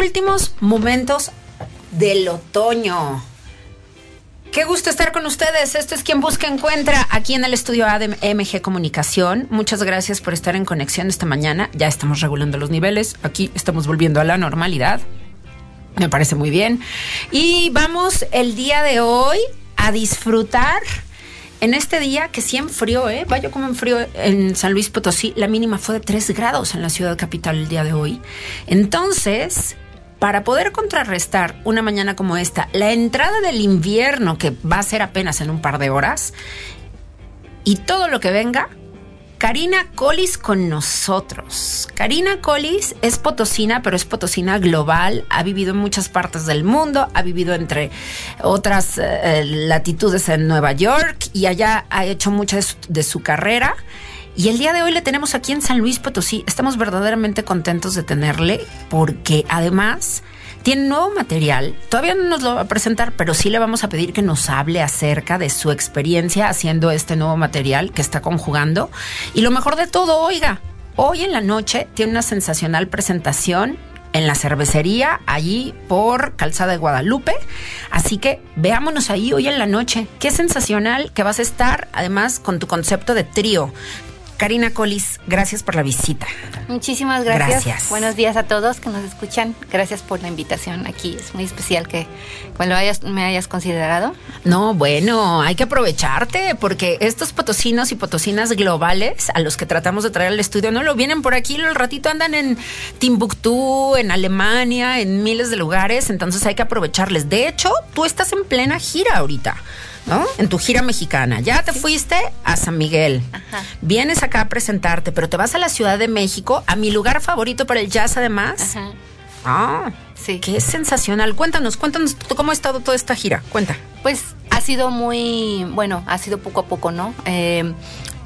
Últimos momentos del otoño. Qué gusto estar con ustedes. Esto es quien busca encuentra aquí en el estudio A Comunicación. Muchas gracias por estar en conexión esta mañana. Ya estamos regulando los niveles. Aquí estamos volviendo a la normalidad. Me parece muy bien. Y vamos el día de hoy a disfrutar en este día que sí enfrió, ¿eh? Vaya como enfrió en San Luis Potosí. La mínima fue de 3 grados en la ciudad capital el día de hoy. Entonces, para poder contrarrestar una mañana como esta, la entrada del invierno, que va a ser apenas en un par de horas, y todo lo que venga, Karina Collis con nosotros. Karina Collis es potosina, pero es potosina global. Ha vivido en muchas partes del mundo, ha vivido entre otras eh, latitudes en Nueva York y allá ha hecho mucha de su carrera. Y el día de hoy le tenemos aquí en San Luis Potosí. Estamos verdaderamente contentos de tenerle porque además tiene nuevo material. Todavía no nos lo va a presentar, pero sí le vamos a pedir que nos hable acerca de su experiencia haciendo este nuevo material que está conjugando. Y lo mejor de todo, oiga, hoy en la noche tiene una sensacional presentación en la cervecería, allí por Calzada de Guadalupe. Así que veámonos ahí hoy en la noche. Qué sensacional que vas a estar, además, con tu concepto de trío. Karina Colis, gracias por la visita. Muchísimas gracias. Gracias. Buenos días a todos que nos escuchan. Gracias por la invitación aquí. Es muy especial que cuando hayas, me hayas considerado. No, bueno, hay que aprovecharte porque estos potosinos y potosinas globales a los que tratamos de traer al estudio no lo vienen por aquí, el ratito andan en Timbuktu, en Alemania, en miles de lugares, entonces hay que aprovecharles. De hecho, tú estás en plena gira ahorita. ¿No? En tu gira mexicana. Ya te fuiste a San Miguel. Ajá. Vienes acá a presentarte, pero te vas a la Ciudad de México, a mi lugar favorito para el jazz además. Ajá. Ah, Sí. qué sensacional. Cuéntanos, cuéntanos cómo ha estado toda esta gira. Cuenta. Pues ha sido muy, bueno, ha sido poco a poco, ¿no? Eh,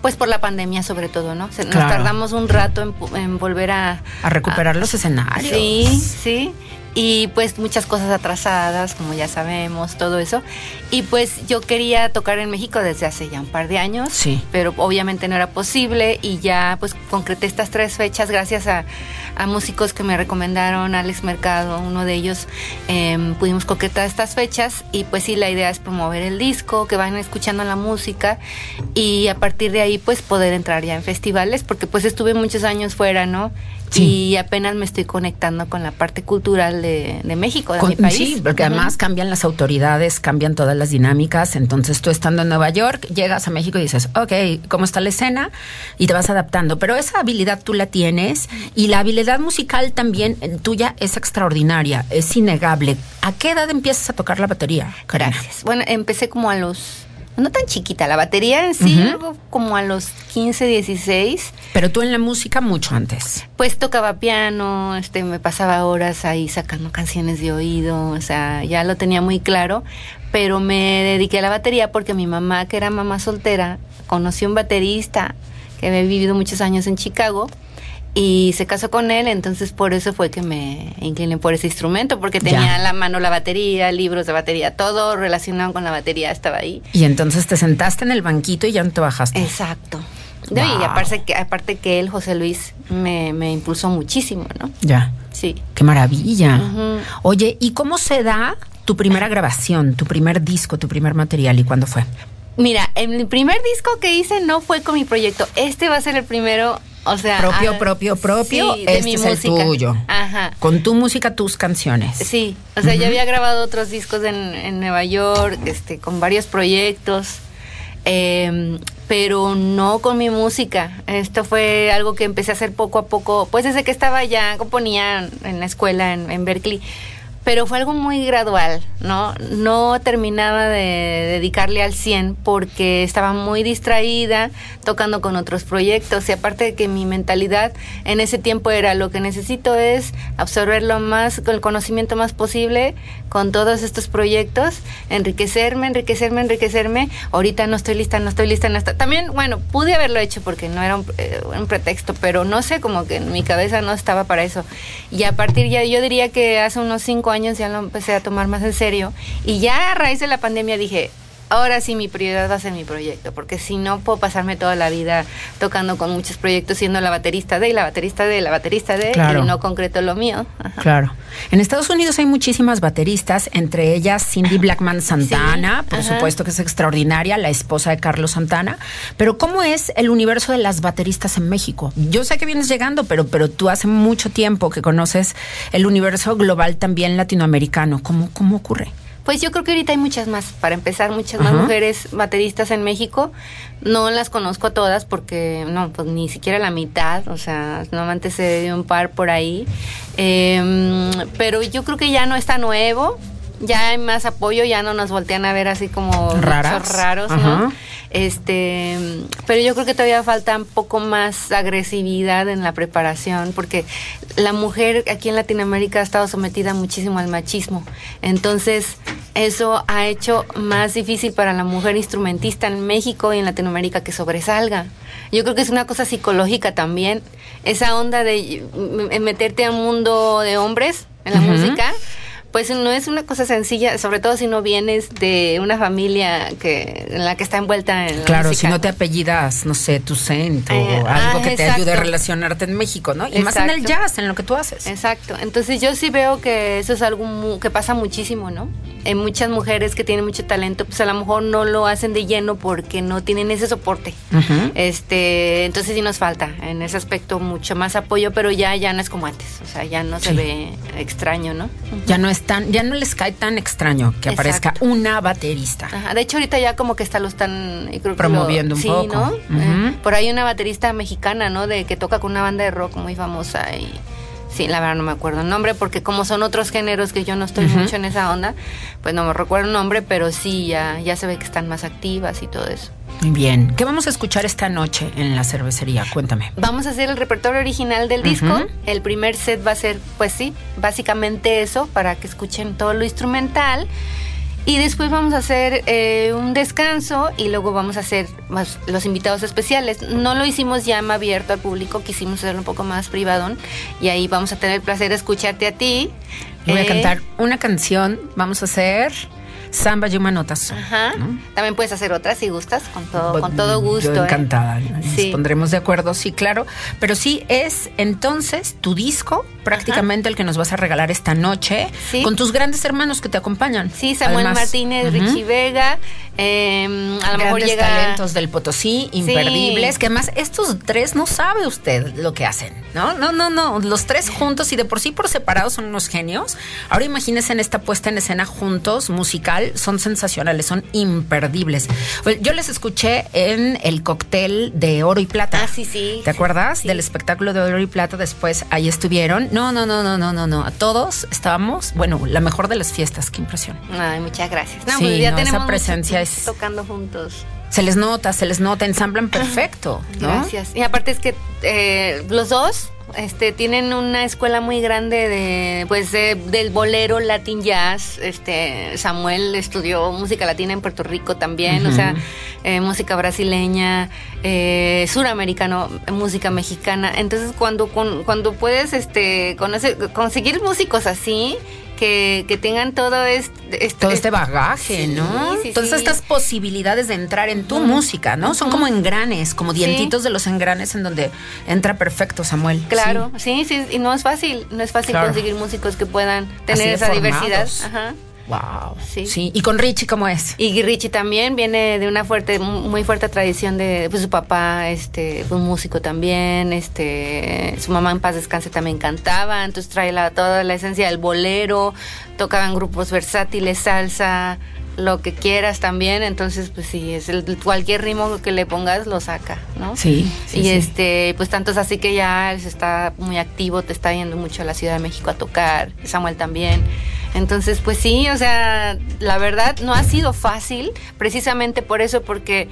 pues por la pandemia sobre todo, ¿no? Se- Nos tardamos un rato en, en volver a... A recuperar a- los escenarios. Sí, sí. Y pues muchas cosas atrasadas, como ya sabemos, todo eso. Y pues yo quería tocar en México desde hace ya un par de años. Sí. Pero obviamente no era posible y ya pues concreté estas tres fechas gracias a, a músicos que me recomendaron, Alex Mercado, uno de ellos, em, pudimos concretar estas fechas y pues sí, la idea es promover el disco, que vayan escuchando la música y a partir de ahí pues poder entrar ya en festivales, porque pues estuve muchos años fuera, ¿no? Sí. Y apenas me estoy conectando con la parte cultural de, de México, de Con- mi país. Sí, porque además cambian las autoridades, cambian todas las dinámicas. Entonces tú estando en Nueva York, llegas a México y dices, ok, ¿cómo está la escena? Y te vas adaptando. Pero esa habilidad tú la tienes y la habilidad musical también eh, tuya es extraordinaria, es innegable. ¿A qué edad empiezas a tocar la batería? Gracias. Bueno, empecé como a los... No tan chiquita, la batería en sí, algo como a los 15, 16. Pero tú en la música mucho antes. Pues tocaba piano, este, me pasaba horas ahí sacando canciones de oído, o sea, ya lo tenía muy claro, pero me dediqué a la batería porque mi mamá, que era mamá soltera, conoció un baterista que había vivido muchos años en Chicago y se casó con él, entonces por eso fue que me incliné por ese instrumento, porque tenía a la mano la batería, libros de batería, todo relacionado con la batería estaba ahí. Y entonces te sentaste en el banquito y ya no te bajaste. Exacto. No. Y aparte que, aparte que él, José Luis, me, me impulsó muchísimo, ¿no? Ya. Sí. Qué maravilla. Oye, ¿y cómo se da tu primera grabación, tu primer disco, tu primer material y cuándo fue? Mira, el primer disco que hice no fue con mi proyecto. Este va a ser el primero, o sea... Propio, ah, propio, propio. sí, de este mi es el tuyo. Ajá. Con tu música, tus canciones. Sí, o sea, ya había grabado otros discos en, en Nueva York, este, con varios proyectos, eh, pero no con mi música. Esto fue algo que empecé a hacer poco a poco, pues desde que estaba ya, componía en la escuela en, en Berkeley. Pero fue algo muy gradual, ¿no? No terminaba de dedicarle al 100 porque estaba muy distraída tocando con otros proyectos y aparte de que mi mentalidad en ese tiempo era lo que necesito es absorber lo más, el conocimiento más posible con todos estos proyectos, enriquecerme, enriquecerme, enriquecerme. Ahorita no estoy lista, no estoy lista, no está. También, bueno, pude haberlo hecho porque no era un, eh, un pretexto, pero no sé, como que en mi cabeza no estaba para eso. Y a partir ya, yo diría que hace unos cinco años ya lo empecé a tomar más en serio. Y ya a raíz de la pandemia dije, ahora sí mi prioridad va a ser mi proyecto, porque si no puedo pasarme toda la vida tocando con muchos proyectos, siendo la baterista de, y la baterista de, la baterista de, y no concreto lo mío. Claro. En Estados Unidos hay muchísimas bateristas, entre ellas Cindy Blackman Santana, por supuesto que es extraordinaria, la esposa de Carlos Santana. Pero ¿cómo es el universo de las bateristas en México? Yo sé que vienes llegando, pero, pero tú hace mucho tiempo que conoces el universo global también latinoamericano. ¿Cómo, cómo ocurre? Pues yo creo que ahorita hay muchas más. Para empezar, muchas más mujeres bateristas en México. No las conozco todas porque, no, pues ni siquiera la mitad. O sea, normalmente se dio un par por ahí. Em, pero yo creo que ya no está nuevo. Ya hay más apoyo, ya no nos voltean a ver así como raros, ¿no? Este, pero yo creo que todavía falta un poco más agresividad en la preparación, porque la mujer aquí en Latinoamérica ha estado sometida muchísimo al machismo. Entonces, eso ha hecho más difícil para la mujer instrumentista en México y en Latinoamérica que sobresalga. Yo creo que es una cosa psicológica también, esa onda de meterte a un mundo de hombres en la música pues no es una cosa sencilla, sobre todo si no vienes de una familia que en la que está envuelta en Claro, si no te apellidas, no sé, tu centro eh, o algo que te ayude a relacionarte en México, ¿no? Y más en el jazz, en lo que tú haces. Exacto. Entonces yo sí veo que eso es algo que pasa muchísimo, ¿no? En muchas mujeres que tienen mucho talento, pues a lo mejor no lo hacen de lleno porque no tienen ese soporte. Este, entonces sí nos falta en ese aspecto mucho más apoyo, pero ya ya no es como antes, o sea, ya no se ve extraño, ¿no? Ya no es ya no les cae tan extraño que aparezca una baterista. De hecho, ahorita ya como que está lo están promoviendo un poco. ¿no? Eh, por ahí una baterista mexicana, ¿no? De que toca con una banda de rock muy famosa y sí, la verdad no me acuerdo el nombre porque como son otros géneros que yo no estoy mucho en esa onda, pues no me recuerdo el nombre, pero sí ya ya se ve que están más activas y todo eso. Muy bien. ¿Qué vamos a escuchar esta noche en la cervecería? Cuéntame. Vamos a hacer el repertorio original del disco. El primer set va a ser, pues sí, básicamente eso, para que escuchen todo lo instrumental. Y después vamos a hacer eh, un descanso y luego vamos a hacer los invitados especiales. No lo hicimos ya abierto al público, quisimos hacerlo un poco más privado. Y ahí vamos a tener el placer de escucharte a ti. Voy a eh, cantar una canción. Vamos a hacer Samba Yuma Notas. Ajá. También puedes hacer otras si gustas, con todo, con todo gusto. Yo ¿eh? encantada. Nos pondremos de acuerdo, sí, claro. Pero sí, es entonces tu disco, prácticamente el que nos vas a regalar esta noche, con tus grandes hermanos que te acompañan. Sí, Samuel Martínez, Richie Vega, eh, a lo mejor llega... talentos del Potosí, imperdibles, que además estos tres no sabe usted lo que hacen, ¿no? No, no, no, los tres juntos y de por sí por separado son unos genios. Ahora imagínense en esta puesta en escena juntos, musical, son sensacionales, son imperdibles. Yo les escuché en el cóctel de Oro y Plata. Ah, sí, sí. ¿Te acuerdas del espectáculo de Oro y Plata? Después ahí estuvieron. No, no, no, no, no, no, no. A todos estábamos, bueno, la mejor de las fiestas, qué impresión. Ay, muchas gracias. No, pues ya tenemos esa presencia es tocando juntos. Se les nota, se les nota, ensamblan perfecto. Gracias. Y aparte es que eh, los dos este, tienen una escuela muy grande de, pues, del bolero Latin Jazz. Este, Samuel estudió música latina en Puerto Rico también, o sea, eh, música brasileña, eh, suramericano, música mexicana. Entonces, cuando, cuando puedes, este, conseguir músicos así, que, que tengan todo este, todo este bagaje, ¿no? Todas estas posibilidades de entrar en tu música, ¿no? Son como engranes, como dientitos de los engranes en donde entra perfecto Samuel. Claro, sí, sí, y no es fácil, no es fácil conseguir músicos que puedan tener esa diversidad. Ajá. Wow. Sí. sí. ¿Y con Richie cómo es? Y Richie también viene de una fuerte, muy fuerte tradición de pues, su papá, este, fue un músico también, este, su mamá en paz descanse también cantaba, entonces trae la, toda la esencia del bolero, tocaban grupos versátiles, salsa, lo que quieras también, entonces pues sí, es el, cualquier ritmo que le pongas lo saca, ¿no? Sí. y este, pues tanto es así que ya está muy activo, te está yendo mucho a la Ciudad de México a tocar, Samuel también. Entonces, pues sí, o sea, la verdad no ha sido fácil, precisamente por eso, porque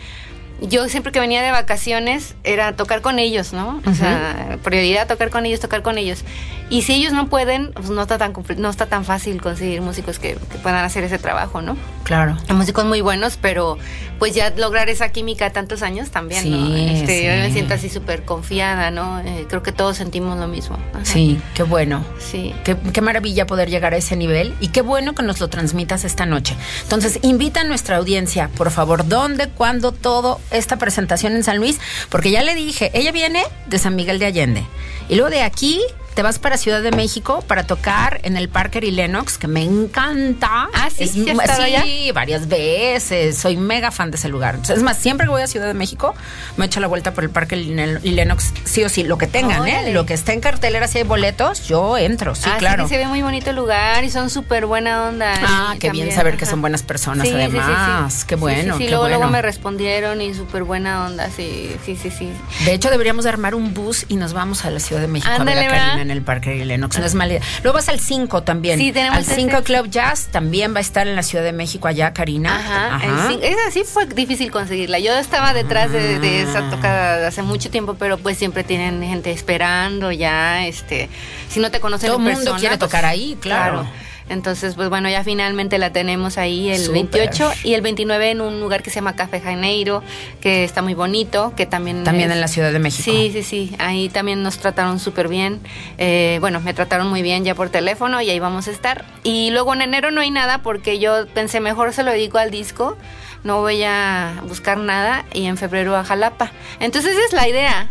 yo siempre que venía de vacaciones era tocar con ellos, ¿no? O sea, prioridad tocar con ellos, tocar con ellos. Y si ellos no pueden, pues no está tan, no está tan fácil conseguir músicos que, puedan hacer ese trabajo, ¿no? Claro. Hay músicos muy buenos, pero pues ya lograr esa química tantos años también, ¿no? Este, Yo me siento así súper confiada, ¿no? Eh, creo que todos sentimos lo mismo. Sí, qué bueno. Sí. Qué, qué maravilla poder llegar a ese nivel y qué bueno que nos lo transmitas esta noche. Entonces, invita a nuestra audiencia, por favor, dónde, cuándo, todo esta presentación en San Luis, porque ya le dije, ella viene de San Miguel de Allende. Y luego de aquí te vas para Ciudad de México para tocar en el Parker y Lennox, que me encanta. Ah, sí, sí, sí varias veces. Soy mega fan de ese lugar. es más, siempre que voy a Ciudad de México, me echo la vuelta por el Parker y Lennox, sí o sí, lo que tengan, ¿eh? Lo que esté en cartelera, si hay boletos, yo entro, sí, ah, claro. Sí, se ve muy bonito el lugar y son súper buena onda. Ah, qué bien saber que son buenas personas, además. Qué bueno. Sí, qué luego, bueno. luego me respondieron y súper buena onda, sí, sí, sí, sí. De hecho, deberíamos armar un bus y nos vamos a la Ciudad de México a ver a Karina en el Parque y Lennox. No es mala idea. Luego vas al 5 también. Sí, tenemos Al 5 Club Jazz también va a estar en la Ciudad de México allá, Karina. Ajá. Ajá. Esa sí fue difícil conseguirla. Yo estaba detrás de, esa ah. tocada hace mucho tiempo, pero pues siempre tienen gente esperando ya. Este, si no te conocen Todo el mundo quiere pues, tocar ahí, claro. Entonces, pues bueno, ya finalmente la tenemos ahí el 28 y el 29 en un lugar que se llama Café Janeiro, que está muy bonito, que también... También en la Ciudad de México. Sí, sí, sí, ahí también nos trataron súper bien. Eh, bueno, me trataron muy bien ya por teléfono y ahí vamos a estar. Y luego en enero no hay nada porque yo pensé, mejor se lo dedico al disco, no voy a buscar nada y en febrero a Jalapa. Entonces esa es la idea,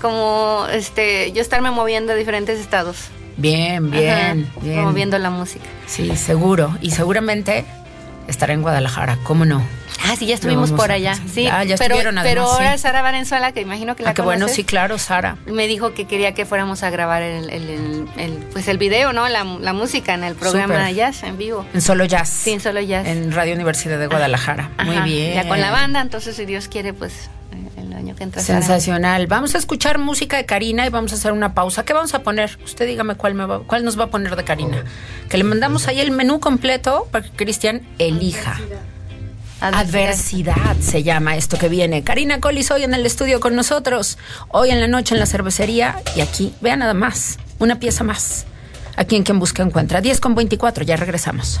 como este yo estarme moviendo a diferentes estados. Bien, bien, bien. viendo la música. Sí, seguro. Y seguramente estará en Guadalajara, ¿cómo no? Ah, sí, ya estuvimos por allá. Sí, ah, ya pero, además, pero ahora Sara Valenzuela, que imagino que la ah, qué bueno, sí, claro, Sara. Me dijo que quería que fuéramos a grabar el, el, pues el video, ¿no? La, música en el programa de jazz en vivo. En Solo Jazz. Sí, en Solo Jazz. En Radio Universidad de Guadalajara. Muy bien. Ya con la banda, entonces si Dios quiere, pues Sensacional. Vamos a escuchar música de Karina y vamos a hacer una pausa. ¿Qué vamos a poner? Usted dígame cuál, me va, cuál nos va a poner de Karina. Que le mandamos ahí el menú completo para que Cristian elija. Adversidad. Se llama esto que viene. Karina Collis hoy en el estudio con nosotros. Hoy en la noche en la cervecería. Y aquí, vea nada más. Una pieza más. Aquí en Quien Busca Encuentra. 10 con 24. Ya regresamos.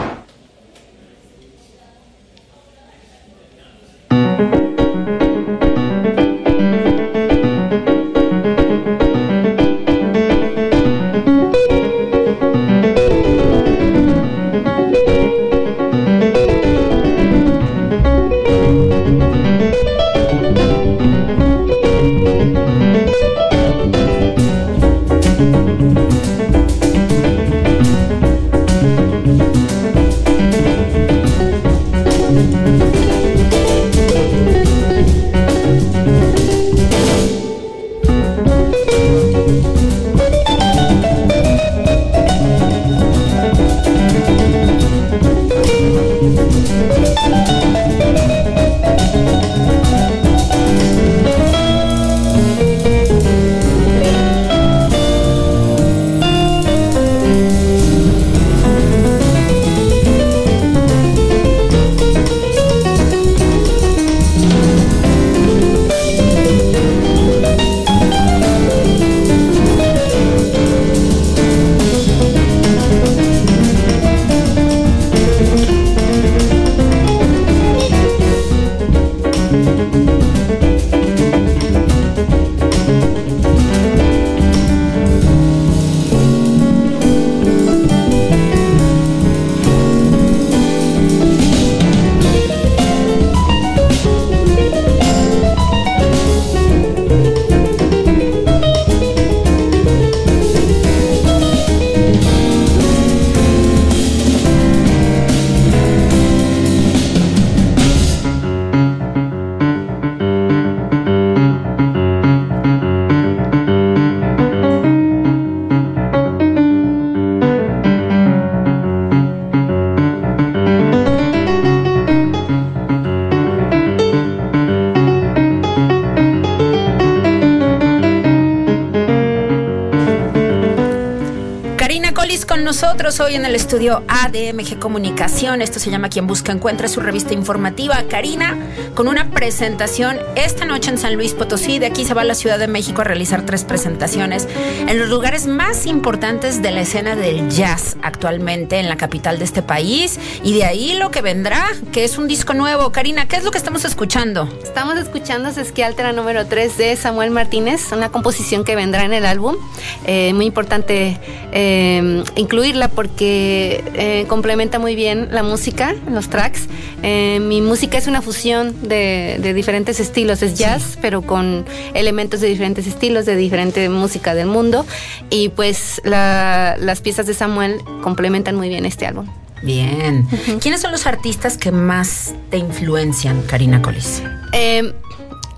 Hoy en el estudio ADMG Comunicación. Esto se llama Quien Busca Encuentra, su revista informativa. Karina, con una presentación esta noche en San Luis Potosí. De aquí se va a la Ciudad de México a realizar tres presentaciones en los lugares más importantes de la escena del jazz actualmente en la capital de este país. Y de ahí lo que vendrá, que es un disco nuevo. Karina, ¿qué es lo que estamos escuchando? Estamos escuchando Sesquialtera número 3 de Samuel Martínez, una composición que vendrá en el álbum. Eh, muy importante. Eh, incluirla porque eh, complementa muy bien la música, los tracks. Eh, mi música es una fusión de, diferentes estilos, es jazz, pero con elementos de diferentes estilos, de diferente música del mundo. Y pues las piezas de Samuel complementan muy bien este álbum. Bien. ¿Quiénes son los artistas que más te influencian, Karina Colis? Eh,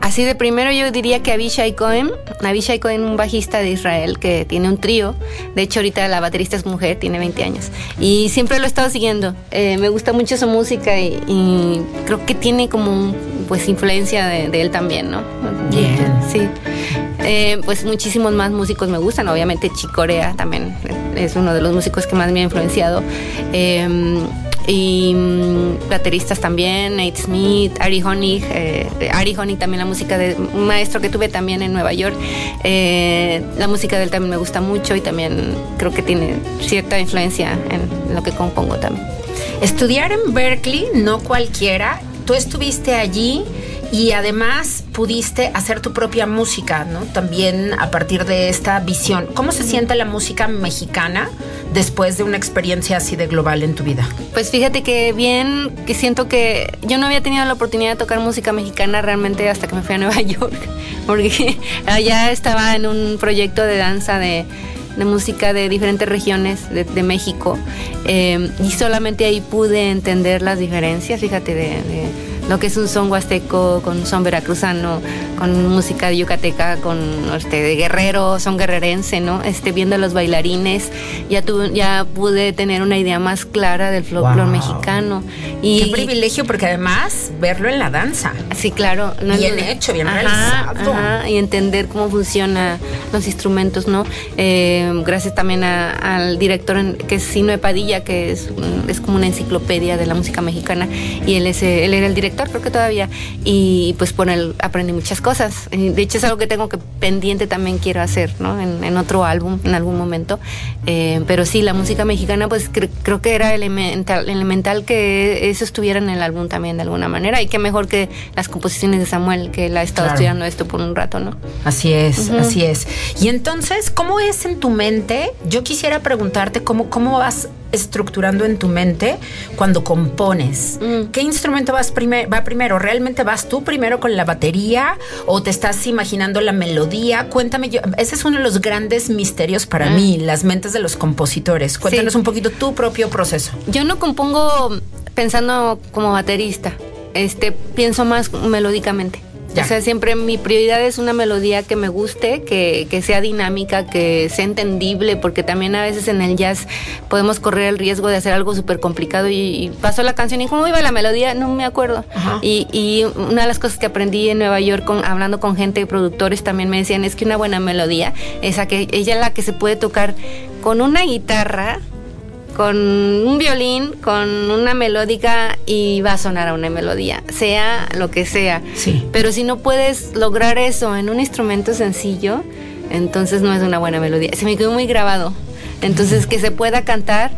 Así de primero yo diría que Abishai Cohen, Abishai Cohen, un bajista de Israel que tiene un trío. De hecho, ahorita la baterista es mujer, tiene 20 años. Y siempre lo he estado siguiendo. Eh, me gusta mucho su música y, creo que tiene como pues influencia de, él también, ¿no? Bien. Sí. Eh, pues muchísimos más músicos me gustan. Obviamente Chicorea también es uno de los músicos que más me ha influenciado. Eh, y mm, bateristas también, Nate Smith, Ari Honig, eh, Ari Honig también la música de un maestro que tuve también en Nueva York, eh, la música de él también me gusta mucho y también creo que tiene cierta influencia en lo que compongo también. Estudiar en Berkeley, no cualquiera, tú estuviste allí y además pudiste hacer tu propia música, ¿no? También a partir de esta visión. ¿Cómo se siente la música mexicana después de una experiencia así de global en tu vida? Pues fíjate que bien, que siento que yo no había tenido la oportunidad de tocar música mexicana realmente hasta que me fui a Nueva York, porque allá estaba en un proyecto de danza de música de diferentes regiones de, México eh, y solamente ahí pude entender las diferencias, fíjate, de lo que es un son huasteco, con un son veracruzano, con música de yucateca, con este, de guerrero, son guerrerense, ¿no? Este, viendo a los bailarines, ya, tuve, ya pude tener una idea más clara del folclore mexicano. Y, Qué privilegio, porque además verlo en la danza. Sí, claro. bien hecho, bien realizado. y entender cómo funcionan los instrumentos, ¿no? Eh, gracias también al director que es Sino Padilla, que es, es como una enciclopedia de la música mexicana, y él, es, él era el director creo que todavía, y pues por él aprendí muchas cosas. De hecho es algo que tengo que pendiente también quiero hacer, ¿no? En, otro álbum, en algún momento. Eh, pero sí, la música mexicana, pues creo que era elemental, elemental que eso estuviera en el álbum también de alguna manera, y qué mejor que las composiciones de Samuel, que él ha estado estudiando esto por un rato, ¿no? Así es, así es. Y entonces, ¿cómo es en tu mente? Yo quisiera preguntarte cómo, cómo vas estructurando en tu mente cuando compones. Mm. ¿Qué instrumento vas va primero? ¿Realmente vas tú primero con la batería o te estás imaginando la melodía? Cuéntame, yo, ese es uno de los grandes misterios para mm. mí, las mentes de los compositores. Cuéntanos un poquito tu propio proceso. Yo no compongo pensando como baterista, este pienso más melódicamente. O sea, siempre mi prioridad es una melodía que me guste, que, que, sea dinámica, que sea entendible, porque también a veces en el jazz podemos correr el riesgo de hacer algo súper complicado y, pasó la canción y cómo iba la melodía, no me acuerdo. Y, y, una de las cosas que aprendí en Nueva York con, hablando con gente, productores también me decían, es que una buena melodía es que ella la que se puede tocar con una guitarra con un violín, con una melódica y va a sonar a una melodía, sea lo que sea. Sí. Pero si no puedes lograr eso en un instrumento sencillo, entonces no es una buena melodía. Se me quedó muy grabado. Entonces que se pueda cantar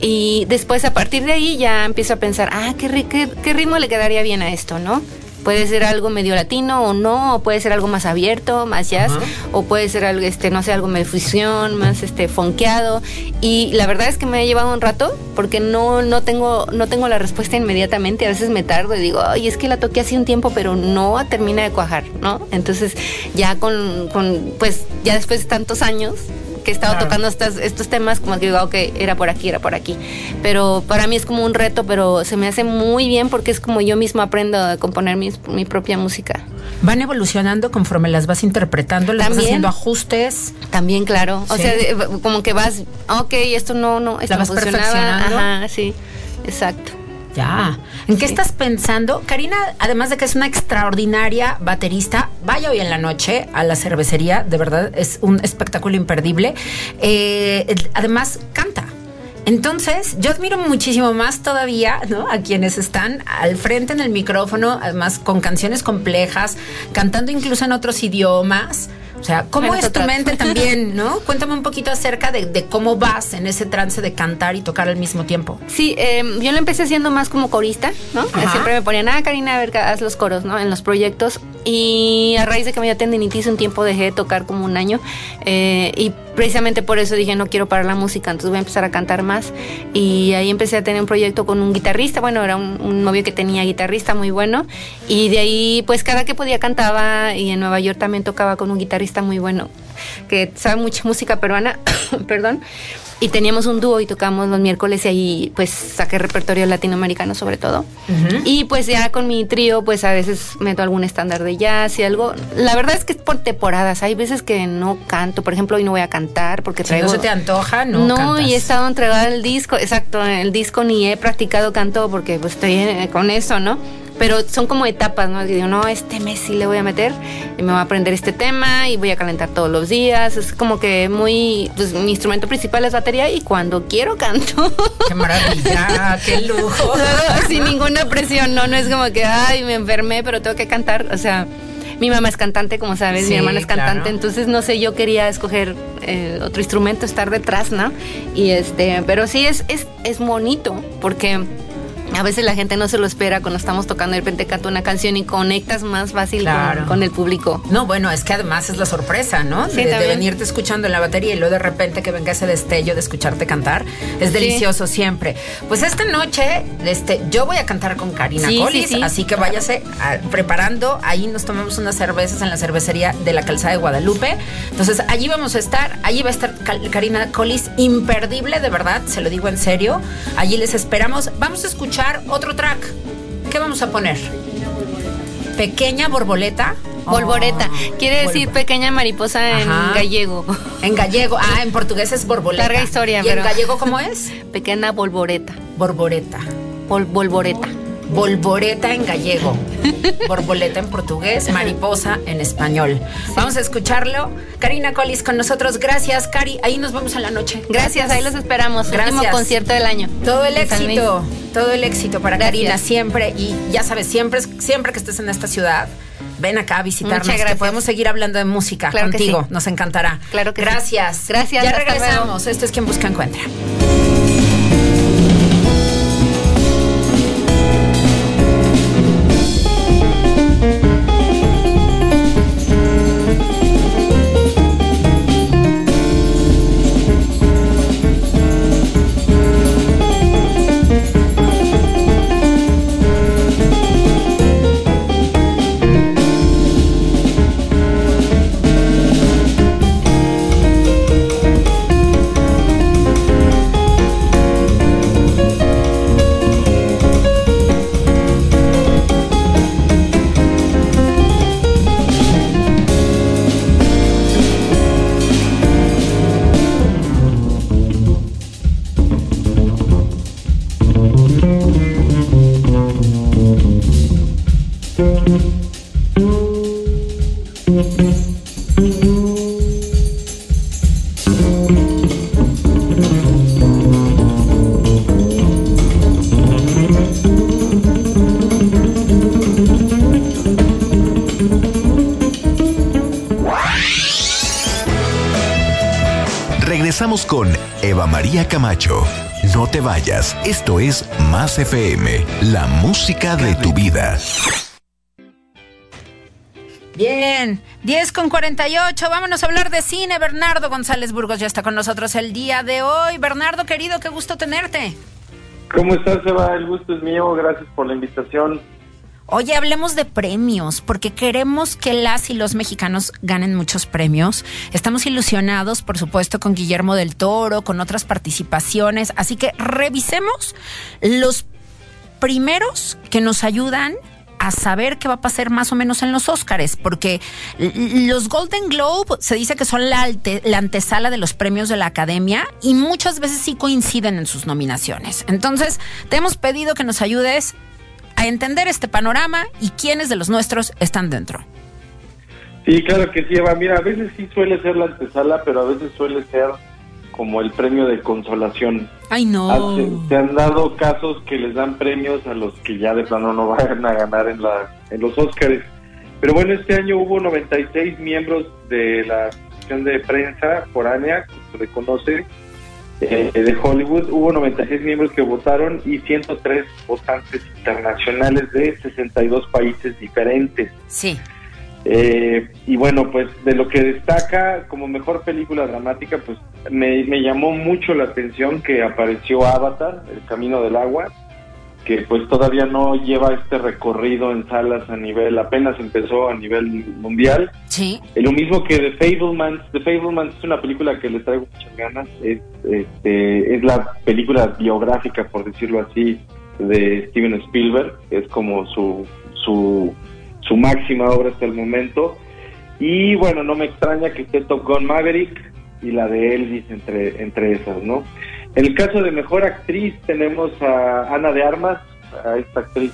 y después a partir de ahí ya empiezo a pensar, ah, qué, qué, qué ritmo le quedaría bien a esto, ¿no? Puede ser algo medio latino o no, o puede ser algo más abierto, más jazz, o puede ser algo, este, no sé, algo de fusión, más este fonqueado. Y la verdad es que me ha llevado un rato, porque no, no tengo, no tengo la respuesta inmediatamente. A veces me tardo y digo, ay, es que la toqué hace un tiempo, pero no termina de cuajar, ¿no? Entonces, ya con, con pues, ya después de tantos años, que he estado tocando estos temas, como que digo, ok, era por aquí, era por aquí. Pero para mí es como un reto, pero se me hace muy bien porque es como yo mismo aprendo a componer mi, propia música. ¿Van evolucionando conforme las vas interpretando? ¿Les vas haciendo ajustes? También, claro. O sea, como que vas, ok, esto no, no, esto ¿La vas perfeccionando? Ajá, sí, exacto. Ya. ¿En qué estás pensando? Karina, además de que es una extraordinaria baterista, vaya hoy en la noche a la cervecería, de verdad es un espectáculo imperdible. Eh, además, canta. Entonces, yo admiro muchísimo más todavía, ¿no? A quienes están al frente en el micrófono, además con canciones complejas, cantando incluso en otros idiomas. O sea, ¿cómo es tu mente también, no? Cuéntame un poquito acerca de, cómo vas en ese trance de cantar y tocar al mismo tiempo. Sí, em, yo lo empecé haciendo más como corista, ¿no? Siempre me ponían, ah, Karina, a ver, haz los coros, ¿no? En los proyectos. Y a raíz de que me dio tendinitis un tiempo dejé de tocar como un año. Eh, y precisamente por eso dije, no quiero parar la música, entonces voy a empezar a cantar más. Y ahí empecé a tener un proyecto con un guitarrista, bueno, era un, un novio que tenía guitarrista muy bueno. Y de ahí, pues cada que podía cantaba y en Nueva York también tocaba con un guitarrista muy bueno que sabe mucha música peruana, perdón y teníamos un dúo y tocamos los miércoles y ahí pues saqué repertorio latinoamericano sobre todo. Y pues ya con mi trío pues a veces meto algún estándar de jazz y algo. La verdad es que es por temporadas, hay veces que no canto, por ejemplo hoy no voy a cantar porque traigo... Si no se te antoja, no No, y he estado entregada el disco, exacto, el disco ni he practicado canto porque pues estoy eh, con eso, ¿no? Pero son como etapas, ¿no? Digo, no, este mes sí le voy a meter y me voy a aprender este tema y voy a calentar todos los días. Es como que muy, pues mi instrumento principal es batería y cuando quiero canto. ¡Qué maravilla! ¡Qué lujo! Sin ninguna presión, ¿no? No es como que, ay, me enfermé, pero tengo que cantar. O sea, mi mamá es cantante, como sabes, mi hermana es cantante, entonces no sé, yo quería escoger eh, otro instrumento, estar detrás, ¿no? Y este, pero sí es, es, es bonito, porque a veces la gente no se lo espera cuando estamos tocando de repente canta una canción y conectas más fácil con, el público. No, bueno, es que además es la sorpresa, ¿no? de, venirte escuchando en la batería y luego de repente que venga ese destello de escucharte cantar. Es delicioso siempre. Pues esta noche este, yo voy a cantar con Karina Collis, así que váyase preparando. Ahí nos tomamos unas cervezas en la cervecería de la calzada de Guadalupe. Entonces allí vamos a estar, allí va a estar Karina Collis, imperdible, de verdad, se lo digo en serio. Allí les esperamos. Vamos a escuchar otro track. ¿Qué vamos a poner? Pequeña borboleta. Borboleta. Oh, Quiere decir pequeña mariposa en gallego. En gallego. Ah, en portugués es borboleta. Larga historia. ¿Y en gallego cómo es? Pequeña borboleta. Borboleta. bolboreta. Volvoreta en gallego, borboleta en portugués, mariposa en español. Vamos a escucharlo. Karina Collis con nosotros. Gracias, Cari. Ahí nos vemos en la noche. Gracias, ahí los esperamos. Gracias. Último concierto del año. Todo el éxito, todo el éxito para Karina siempre. Y ya sabes, siempre, siempre que estés en esta ciudad, ven acá a visitarnos. Muchas gracias. podemos seguir hablando de música contigo. Nos encantará. Claro que gracias. Sí. Gracias. Ya regresamos. Esto es quien busca encuentra. Esto es Más FM, la música de tu vida. Bien, 10 con 48, vámonos a hablar de cine. Bernardo González Burgos ya está con nosotros el día de hoy. Bernardo, querido, qué gusto tenerte. ¿Cómo estás, Eva? El gusto es mío, gracias por la invitación. Oye, hablemos de premios, porque queremos que las y los mexicanos ganen muchos premios. Estamos ilusionados, por supuesto, con Guillermo del Toro, con otras participaciones. Así que revisemos los primeros que nos ayudan a saber qué va a pasar más o menos en los Óscares, porque los Golden Globe se dice que son la, la, antesala de los premios de la Academia y muchas veces sí coinciden en sus nominaciones. Entonces, te hemos pedido que nos ayudes a entender este panorama y quiénes de los nuestros están dentro. Sí, claro que sí, Eva. Mira, a veces sí suele ser la antesala, pero a veces suele ser como el premio de consolación. Ay, no. Ah, Se, han dado casos que les dan premios a los que ya de plano no van a ganar en, la, en los Óscares. Pero bueno, este año hubo 96 miembros de la Asociación de Prensa Foránea, que se le conoce, eh, de Hollywood. Hubo 96 miembros que votaron y 103 votantes internacionales de 62 países diferentes. Sí. Eh, y bueno, pues de lo que destaca como mejor película dramática, pues me, me llamó mucho la atención que apareció Avatar, El Camino del Agua, que pues todavía no lleva este recorrido en salas a nivel, apenas empezó a nivel mundial. Sí. Eh, Lo mismo que The Fablemans. The Fablemans es una película que le traigo muchas ganas. Es, este, es la película biográfica, por decirlo así, de Steven Spielberg. Es como su, su, su máxima obra hasta el momento. Y bueno, no me extraña que esté Top Gun Maverick y la de Elvis entre, entre esas, ¿no? En el caso de mejor actriz tenemos a Ana de Armas, a esta actriz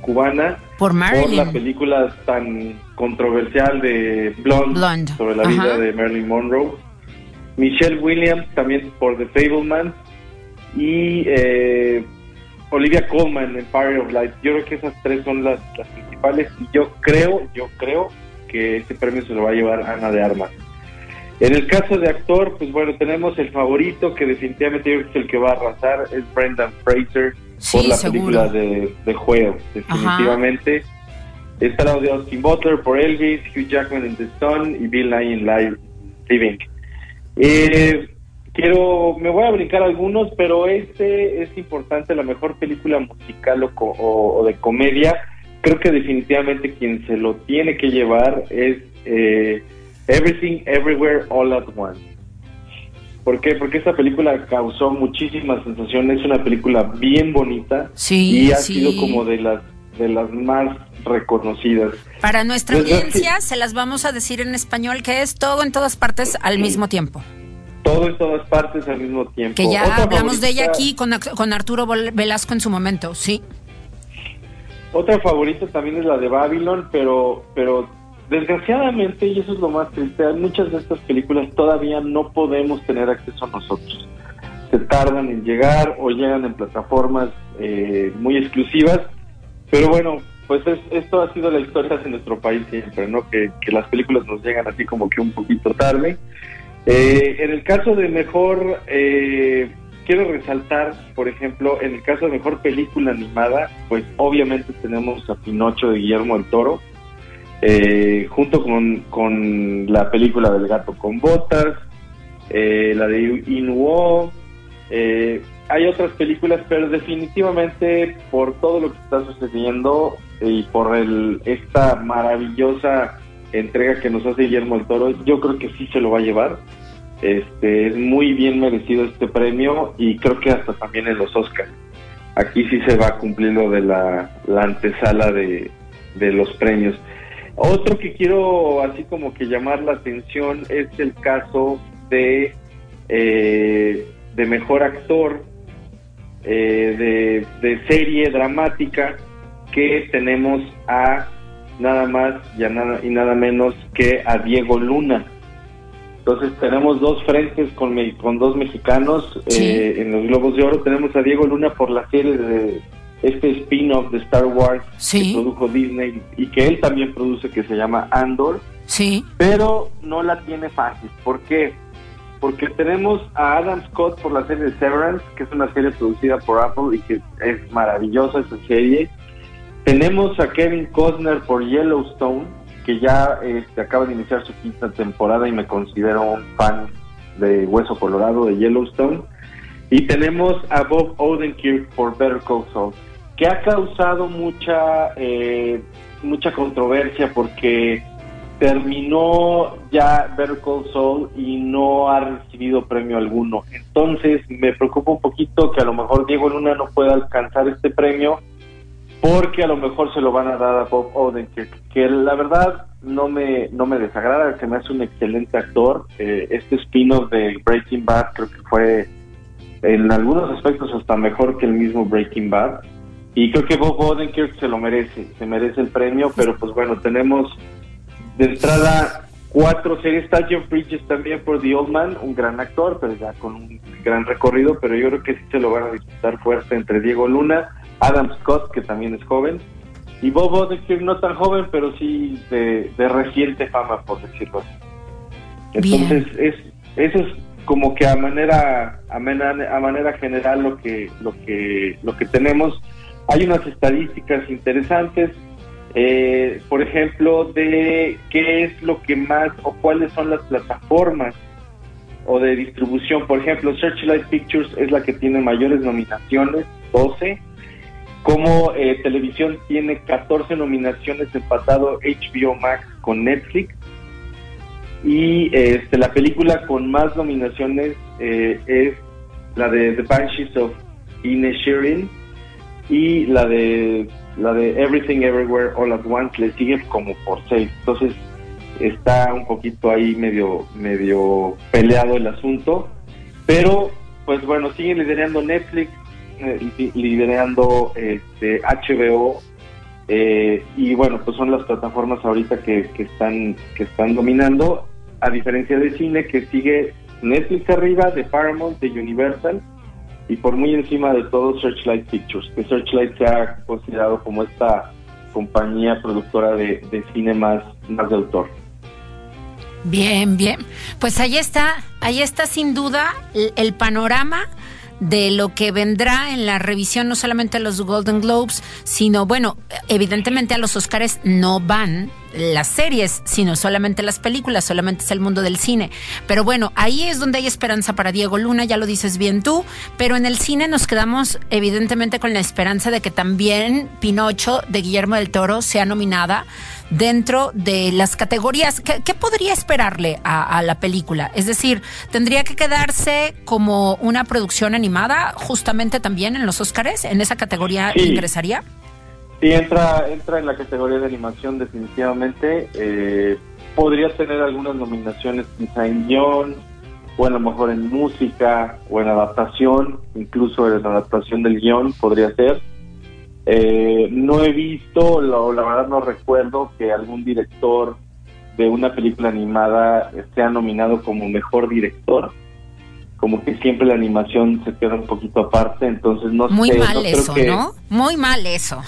cubana, Por por la película tan controversial de Blonde, Blonde. sobre la Ajá. vida de Marilyn Monroe. Michelle Williams también por The Fableman y eh, Olivia Colman en Power of Light. Yo creo que esas tres son las, las principales y yo creo, yo creo que este premio se lo va a llevar Ana de Armas. En el caso de actor, pues bueno, tenemos el favorito que definitivamente yo creo que es el que va a arrasar, es Brendan Fraser Sí, por la seguro. película de, de Juego, definitivamente. Está la de Austin Butler por Elvis, Hugh Jackman en The Sun y Bill Nye en Live Living. Eh, quiero, me voy a brincar algunos, pero este es importante, la mejor película musical o, co- o- o de comedia. Creo que definitivamente quien se lo tiene que llevar es eh, Everything Everywhere All at Once. ¿Por qué? Porque esta película causó muchísimas sensaciones, es una película bien bonita Sí, y ha sí. sido como de las de las más reconocidas. Para nuestra Desde audiencia se las vamos a decir en español que es todo en todas partes al mismo tiempo. Todo en todas partes al mismo tiempo. Que ya Otra hablamos de ella aquí con, con Arturo Velasco en su momento, sí. Otra favorita también es la de Babylon, pero, pero desgraciadamente, y eso es lo más triste, muchas de estas películas todavía no podemos tener acceso nosotros. Se tardan en llegar o llegan en plataformas eh, muy exclusivas, pero bueno, pues es- esto ha sido la historia de nuestro país siempre, ¿no? Que, que las películas nos llegan así como que un poquito tarde. Eh, en el caso de mejor, eh, quiero resaltar, por ejemplo, en el caso de mejor película animada, pues obviamente tenemos a Pinocho de Guillermo del Toro, eh, junto con, con la película del gato con botas, eh, la de Inuo, eh, hay otras películas, pero definitivamente por todo lo que está sucediendo y por el, esta maravillosa entrega que nos hace Guillermo del Toro, yo creo que sí se lo va a llevar. Este es muy bien merecido este premio y creo que hasta también en los Oscars. Aquí sí se va a cumplir lo de la, la antesala de, de los premios. Otro que quiero así como que llamar la atención es el caso de eh, de mejor actor eh, de, de serie dramática que tenemos a nada más y, a nada, y nada menos que a Diego Luna. Entonces tenemos dos frentes con, me- con dos mexicanos Sí. eh, en los Globos de Oro. Tenemos a Diego Luna por la serie de este spin-off de Star Wars Sí. que produjo Disney y que él también produce que se llama Andor Sí. pero no la tiene fácil. ¿Por qué? Porque tenemos a Adam Scott por la serie Severance, que es una serie producida por Apple y que es maravillosa esa serie. Tenemos a Kevin Costner por Yellowstone, que ya este, acaba de iniciar su quinta temporada y me considero un fan de Hueso Colorado de Yellowstone. Y tenemos a Bob Odenkirk por Better Call Saul, que ha causado mucha eh, mucha controversia porque terminó ya Better Call Saul y no ha recibido premio alguno. Entonces me preocupa un poquito que a lo mejor Diego Luna no pueda alcanzar este premio porque a lo mejor se lo van a dar a Bob Odenkirk, que la verdad no me no me desagrada, que me hace un excelente actor. Eh, este spin-off de Breaking Bad creo que fue en algunos aspectos hasta mejor que el mismo Breaking Bad. Y creo que Bob Odenkirk se lo merece, se merece el premio, pero pues bueno, tenemos de entrada cuatro series. Está Jeff Bridges también por The Old Man, un gran actor, pero ya con un gran recorrido, pero yo creo que sí se lo van a disputar fuerte entre Diego Luna, Adam Scott, que también es joven, y Bob Odenkirk, no tan joven, pero sí de, reciente fama, por decirlo así. Entonces, es, eso es como que a manera, a manera, a manera general lo que, lo que, lo que tenemos. Hay unas estadísticas interesantes eh, por ejemplo, de qué es lo que más o cuáles son las plataformas o de distribución. Por ejemplo, Searchlight Pictures es la que tiene mayores nominaciones, 12. Como eh, televisión tiene 14 nominaciones, empatado HBO Max con Netflix. Y este, la película con más nominaciones eh, es la de The Banshees of Inisherin y la de la de Everything Everywhere All at Once le sigue como por seis. Entonces está un poquito ahí medio, medio peleado el asunto. Pero, pues bueno, sigue liderando Netflix, eh, liderando este, HBO. Eh, y bueno, pues son las plataformas ahorita que, que, están, que están dominando, a diferencia de cine que sigue Netflix arriba, de Paramount, de Universal y por muy encima de todo Searchlight Pictures, que Searchlight se ha considerado como esta compañía productora de, cine más, más de autor. Bien, bien. Pues ahí está, ahí está sin duda el panorama de lo que vendrá en la revisión no solamente a los Golden Globes, sino, bueno, evidentemente a los Oscars no van las series, sino solamente las películas, solamente es el mundo del cine. Pero bueno, ahí es donde hay esperanza para Diego Luna, ya lo dices bien tú, pero en el cine nos quedamos evidentemente con la esperanza de que también Pinocho de Guillermo del Toro sea nominada dentro de las categorías. ¿Qué, podría esperarle a, la película? Es decir, ¿tendría que quedarse como una producción animada justamente también en los Óscares? ¿En esa categoría ingresaría? Sí, entra, entra en la categoría de animación definitivamente. Eh, podría tener algunas nominaciones quizá en guion, o a lo mejor en música, o en adaptación, incluso en la adaptación del guion podría ser eh, no he visto, la verdad no recuerdo que algún director de una película animada sea nominado como mejor director. Como que siempre la animación se queda un poquito aparte, entonces no Muy sé. mal eso, ¿no? Muy mal eso.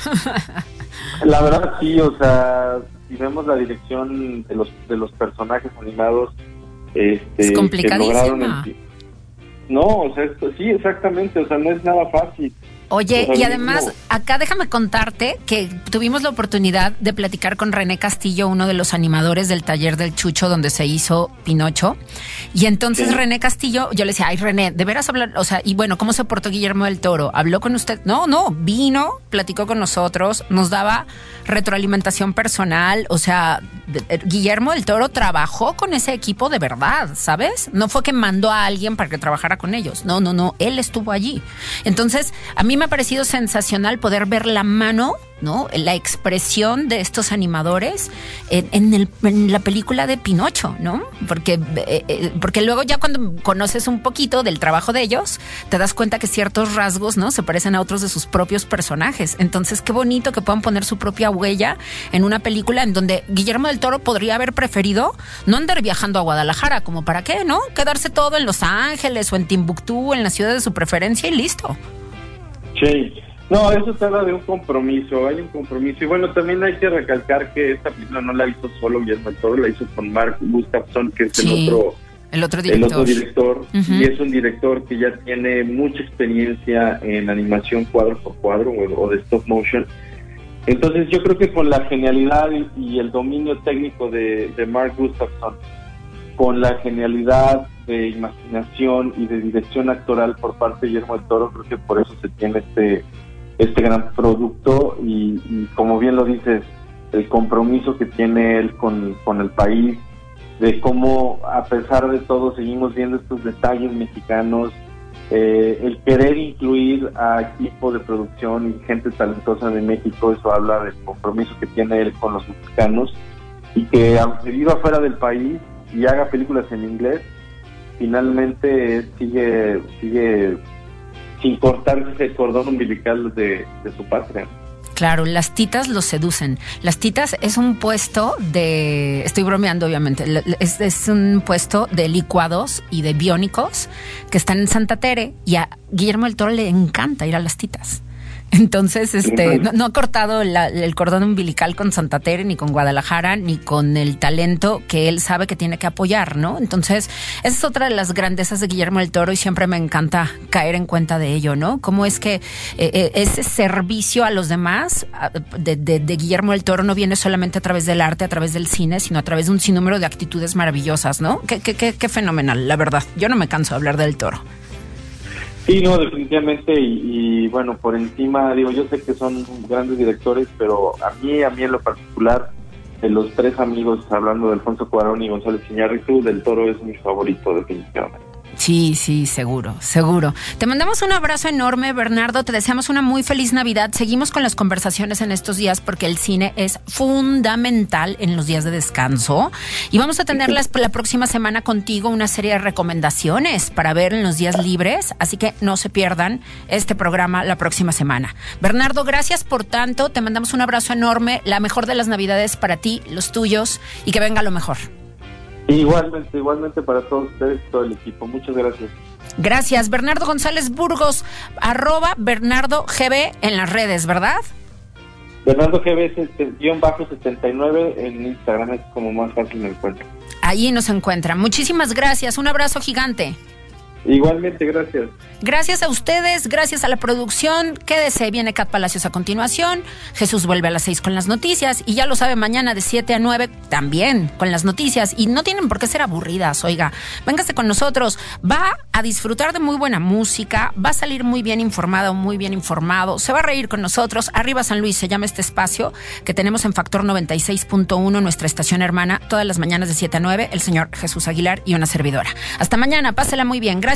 la verdad sí, o sea, si vemos la dirección de los de los personajes animados, este, es complicadísima. no, o sea, sí, exactamente, o sea, no es nada fácil. Oye, y además, acá déjame contarte que tuvimos la oportunidad de platicar con René Castillo, uno de los animadores del taller del Chucho donde se hizo Pinocho. Y entonces René Castillo, yo le decía, ay René, de veras hablar, o sea, y bueno, ¿cómo se portó Guillermo del Toro? ¿Habló con usted? No, no, vino, platicó con nosotros, nos daba retroalimentación personal, o sea, eh, Guillermo del Toro trabajó con ese equipo de verdad, ¿sabes? No fue que mandó a alguien para que trabajara con ellos, no, no, no, él estuvo allí. Entonces, a mí me ha parecido sensacional poder ver la mano, ¿no? La expresión de estos animadores en la película de Pinocho, ¿no? Porque, eh, eh, porque luego ya cuando conoces un poquito del trabajo de ellos, te das cuenta que ciertos rasgos, ¿no? Se parecen a otros de sus propios personajes. Entonces, qué bonito que puedan poner su propia huella en una película en donde Guillermo del Toro podría haber preferido no andar viajando a Guadalajara, como para qué, ¿no? Quedarse todo en Los Ángeles o en Timbuktu, en la ciudad de su preferencia y listo. Sí, no, eso se habla de un compromiso, hay un compromiso. Y bueno, también hay que recalcar que esta película no la hizo solo Guillermo del Toro, la hizo con Mark Gustafson, que es el otro el otro director. El otro director Y es un director que ya tiene mucha experiencia en animación cuadro por cuadro o, de stop motion. Entonces yo creo que con la genialidad y, el dominio técnico de, de Mark Gustafson, con la genialidad de imaginación y de dirección actoral por parte de Guillermo del Toro, creo que por eso se tiene este, este gran producto y, como bien lo dices, el compromiso que tiene él con, con el país, de cómo a pesar de todo seguimos viendo estos detalles mexicanos, eh, el querer incluir a equipo de producción y gente talentosa de México, eso habla del compromiso que tiene él con los mexicanos y que aunque viva fuera del país y haga películas en inglés, finalmente sigue, sigue sin cortarse ese cordón umbilical de, su patria. Claro, las titas los seducen. Las titas es un puesto de, estoy bromeando obviamente, es, es, un puesto de licuados y de biónicos que están en Santa Tere y a Guillermo del Toro le encanta ir a las titas. Entonces, este, no, ha cortado el cordón umbilical con Santa Tere, ni con Guadalajara, ni con el talento que él sabe que tiene que apoyar, ¿no? Entonces, esa es otra de las grandezas de Guillermo del Toro y siempre me encanta caer en cuenta de ello, ¿no? Cómo es que eh, eh, ese servicio a los demás de, de, Guillermo del Toro no viene solamente a través del arte, a través del cine, sino a través de un sinnúmero de actitudes maravillosas, ¿no? Qué, qué, qué, qué fenomenal, la verdad. Yo no me canso de hablar del Toro. Sí, no, definitivamente, y, bueno, por encima, digo, yo sé que son grandes directores, pero a mí, a mí en lo particular, de los tres amigos, hablando de Alfonso Cuarón y González Iñárritu, del Toro es mi favorito, definitivamente. Sí, sí, seguro, seguro. Te mandamos un abrazo enorme, Bernardo. Te deseamos una muy feliz Navidad. Seguimos con las conversaciones en estos días porque el cine es fundamental en los días de descanso. Y vamos a tener la, próxima semana contigo una serie de recomendaciones para ver en los días libres. Así que no se pierdan este programa la próxima semana. Bernardo, gracias por tanto. Te mandamos un abrazo enorme. La mejor de las Navidades para ti, los tuyos y que venga lo mejor. Igualmente, igualmente para todos ustedes y todo el equipo. Muchas gracias. Gracias. Bernardo González Burgos, arroba Bernardo GB en las redes, ¿verdad? Bernardo GB guion bajo 79 en Instagram es como más fácil me encuentra. Ahí nos encuentra. Muchísimas gracias. Un abrazo gigante. Igualmente, gracias. Gracias a ustedes, gracias a la producción. Quédese, viene Cat Palacios a continuación. Jesús vuelve a las 6 con las noticias y ya lo sabe mañana de 7 a 9 también con las noticias. Y no tienen por qué ser aburridas, oiga. Véngase con nosotros. Va a disfrutar de muy buena música, va a salir muy bien informado, muy bien informado. Se va a reír con nosotros. Arriba San Luis se llama este espacio que tenemos en Factor 96.1, nuestra estación hermana, todas las mañanas de 7 a 9. El señor Jesús Aguilar y una servidora. Hasta mañana, pásela muy bien. Gracias.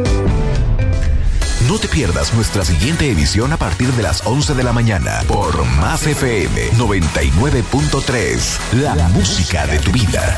No te pierdas nuestra siguiente edición a partir de las 11 de la mañana por Más FM 99.3, la, música de tu vida.